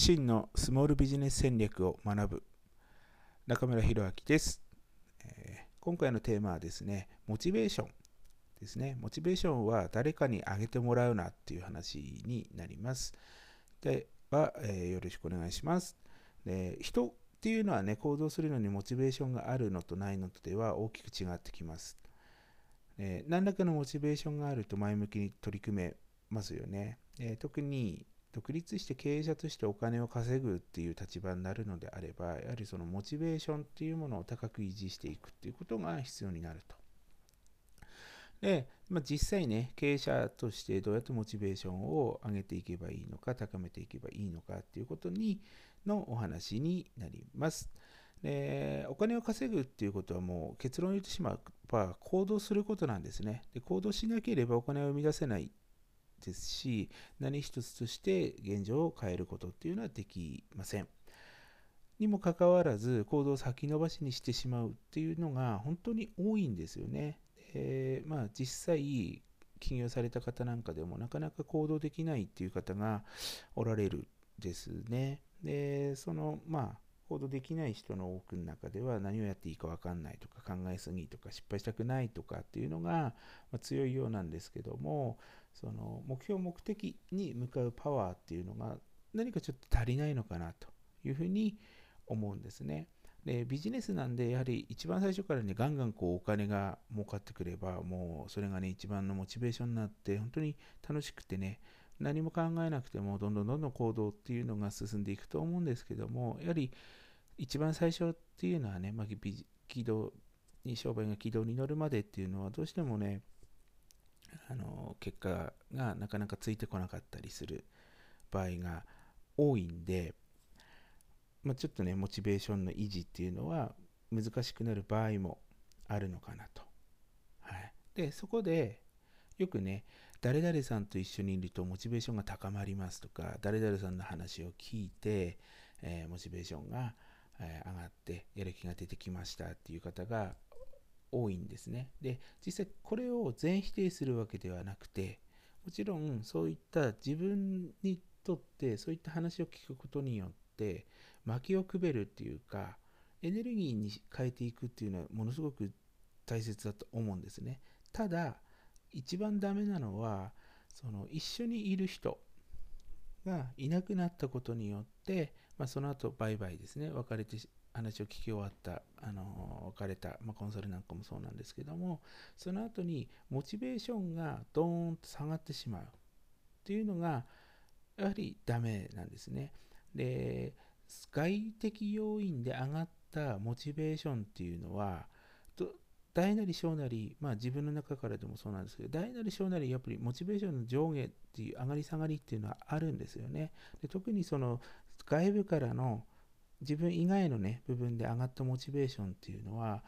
真のスモールビジネス戦略を学ぶ中村弘明です、えー、今回のテーマはですね、モチベーションですね。モチベーションは誰かにあげてもらうなっていう話になります。では、えー、よろしくお願いします。で人っていうのはね、行動するのにモチベーションがあるのとないのとでは大きく違ってきます。え、何らかのモチベーションがあると前向きに取り組めますよね。え、特に独立して経営者としてお金を稼ぐっていう立場になるのであれば、やはりそのモチベーションっていうものを高く維持していくっていうことが必要になると。で、まあ、実際ね、経営者としてどうやってモチベーションを上げていけばいいのか、高めていけばいいのかっていうことにのお話になります。でお金を稼ぐっていうことはもう結論を言ってしまえば行動することなんですねで。行動しなければお金を生み出せないですし、何一つとして現状を変えることっていうのはできません。にもかかわらず、行動を先延ばしにしてしまうっていうのが本当に多いんですよね。でまあ、実際、起業された方なんかでもなかなか行動できないっていう方がおられるですね。で、その、まあ、行動できない人の多くの中では何をやっていいか分かんないとか考えすぎとか失敗したくないとかっていうのが強いようなんですけどもその目標目的に向かうパワーっていうのが何かちょっと足りないのかなというふうに思うんですね。でビジネスなんでやはり一番最初からねガンガンこうお金が儲かってくればもうそれがね一番のモチベーションになって本当に楽しくてね何も考えなくてもどんどんどんどん行動っていうのが進んでいくと思うんですけどもやはり一番最初っていうのはね、まあ、軌道に商売が軌道に乗るまでっていうのはどうしてもねあの結果がなかなかついてこなかったりする場合が多いんで、まあ、ちょっとねモチベーションの維持っていうのは難しくなる場合もあるのかなと。はい、でそこでよくね誰々さんと一緒にいるとモチベーションが高まりますとか誰々さんの話を聞いて、えー、モチベーションが、えー、上がってやる気が出てきましたっていう方が多いんですね。で、実際これを全否定するわけではなくて、もちろんそういった自分にとってそういった話を聞くことによって薪をくべるっていうかエネルギーに変えていくっていうのはものすごく大切だと思うんですね。ただ一番ダメなのはその一緒にいる人がいなくなったことによって、まあ、その後バイバイですね別れて話を聞き終わった、あの別れた、まあ、コンサルなんかもそうなんですけども、その後にモチベーションがドーンと下がってしまうっていうのが、やはりダメなんですね。で、外的要因で上がったモチベーションっていうのは、大なり小なり、まあ自分の中からでもそうなんですけど、大なり小なりやっぱりモチベーションの上下っていう上がり下がりっていうのはあるんですよね。で特にその外部からの自分以外のね部分で上がったモチベーションっていうのは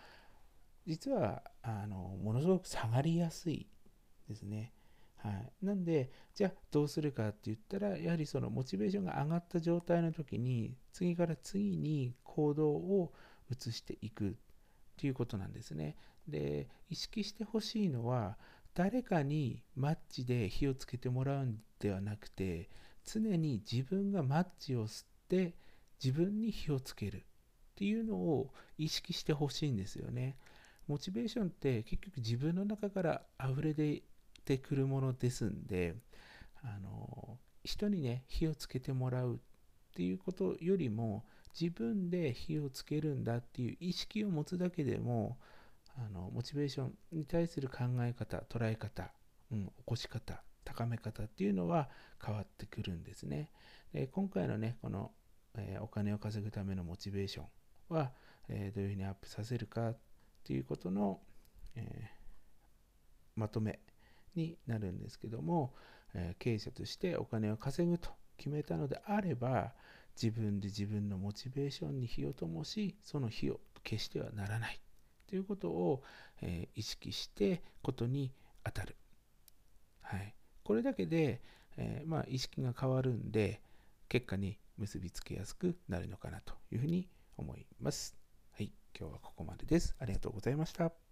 実はあのものすごく下がりやすいですね。はい、なんでじゃあどうするかって言ったらやはりそのモチベーションが上がった状態の時に次から次に行動を移していくっていうことなんですね。で意識してほしいのは誰かにマッチで火をつけてもらうんではなくて常に自分がマッチを吸って自分に火をつけるっていうのを意識してほしいんですよね。モチベーションって結局自分の中から溢れ出てくるものですんで、あの人にね火をつけてもらうっていうことよりも自分で火をつけるんだっていう意識を持つだけでもあのモチベーションに対する考え方捉え方、うん、起こし方高め方っていうのは変わってくるんですね。で今回のねこのえお金を稼ぐためのモチベーションは、えどういうふうにアップさせるかっていうことの、えまとめになるんですけども、え経営者としてお金を稼ぐと決めたのであれば自分で自分のモチベーションに火を灯しその火を消してはならないということを、え意識してことに当たる、はい、これだけで、えまあ、意識が変わるんで結果に結びつけやすくなるのかなというふうに思います。はい、今日はここまでです。ありがとうございました。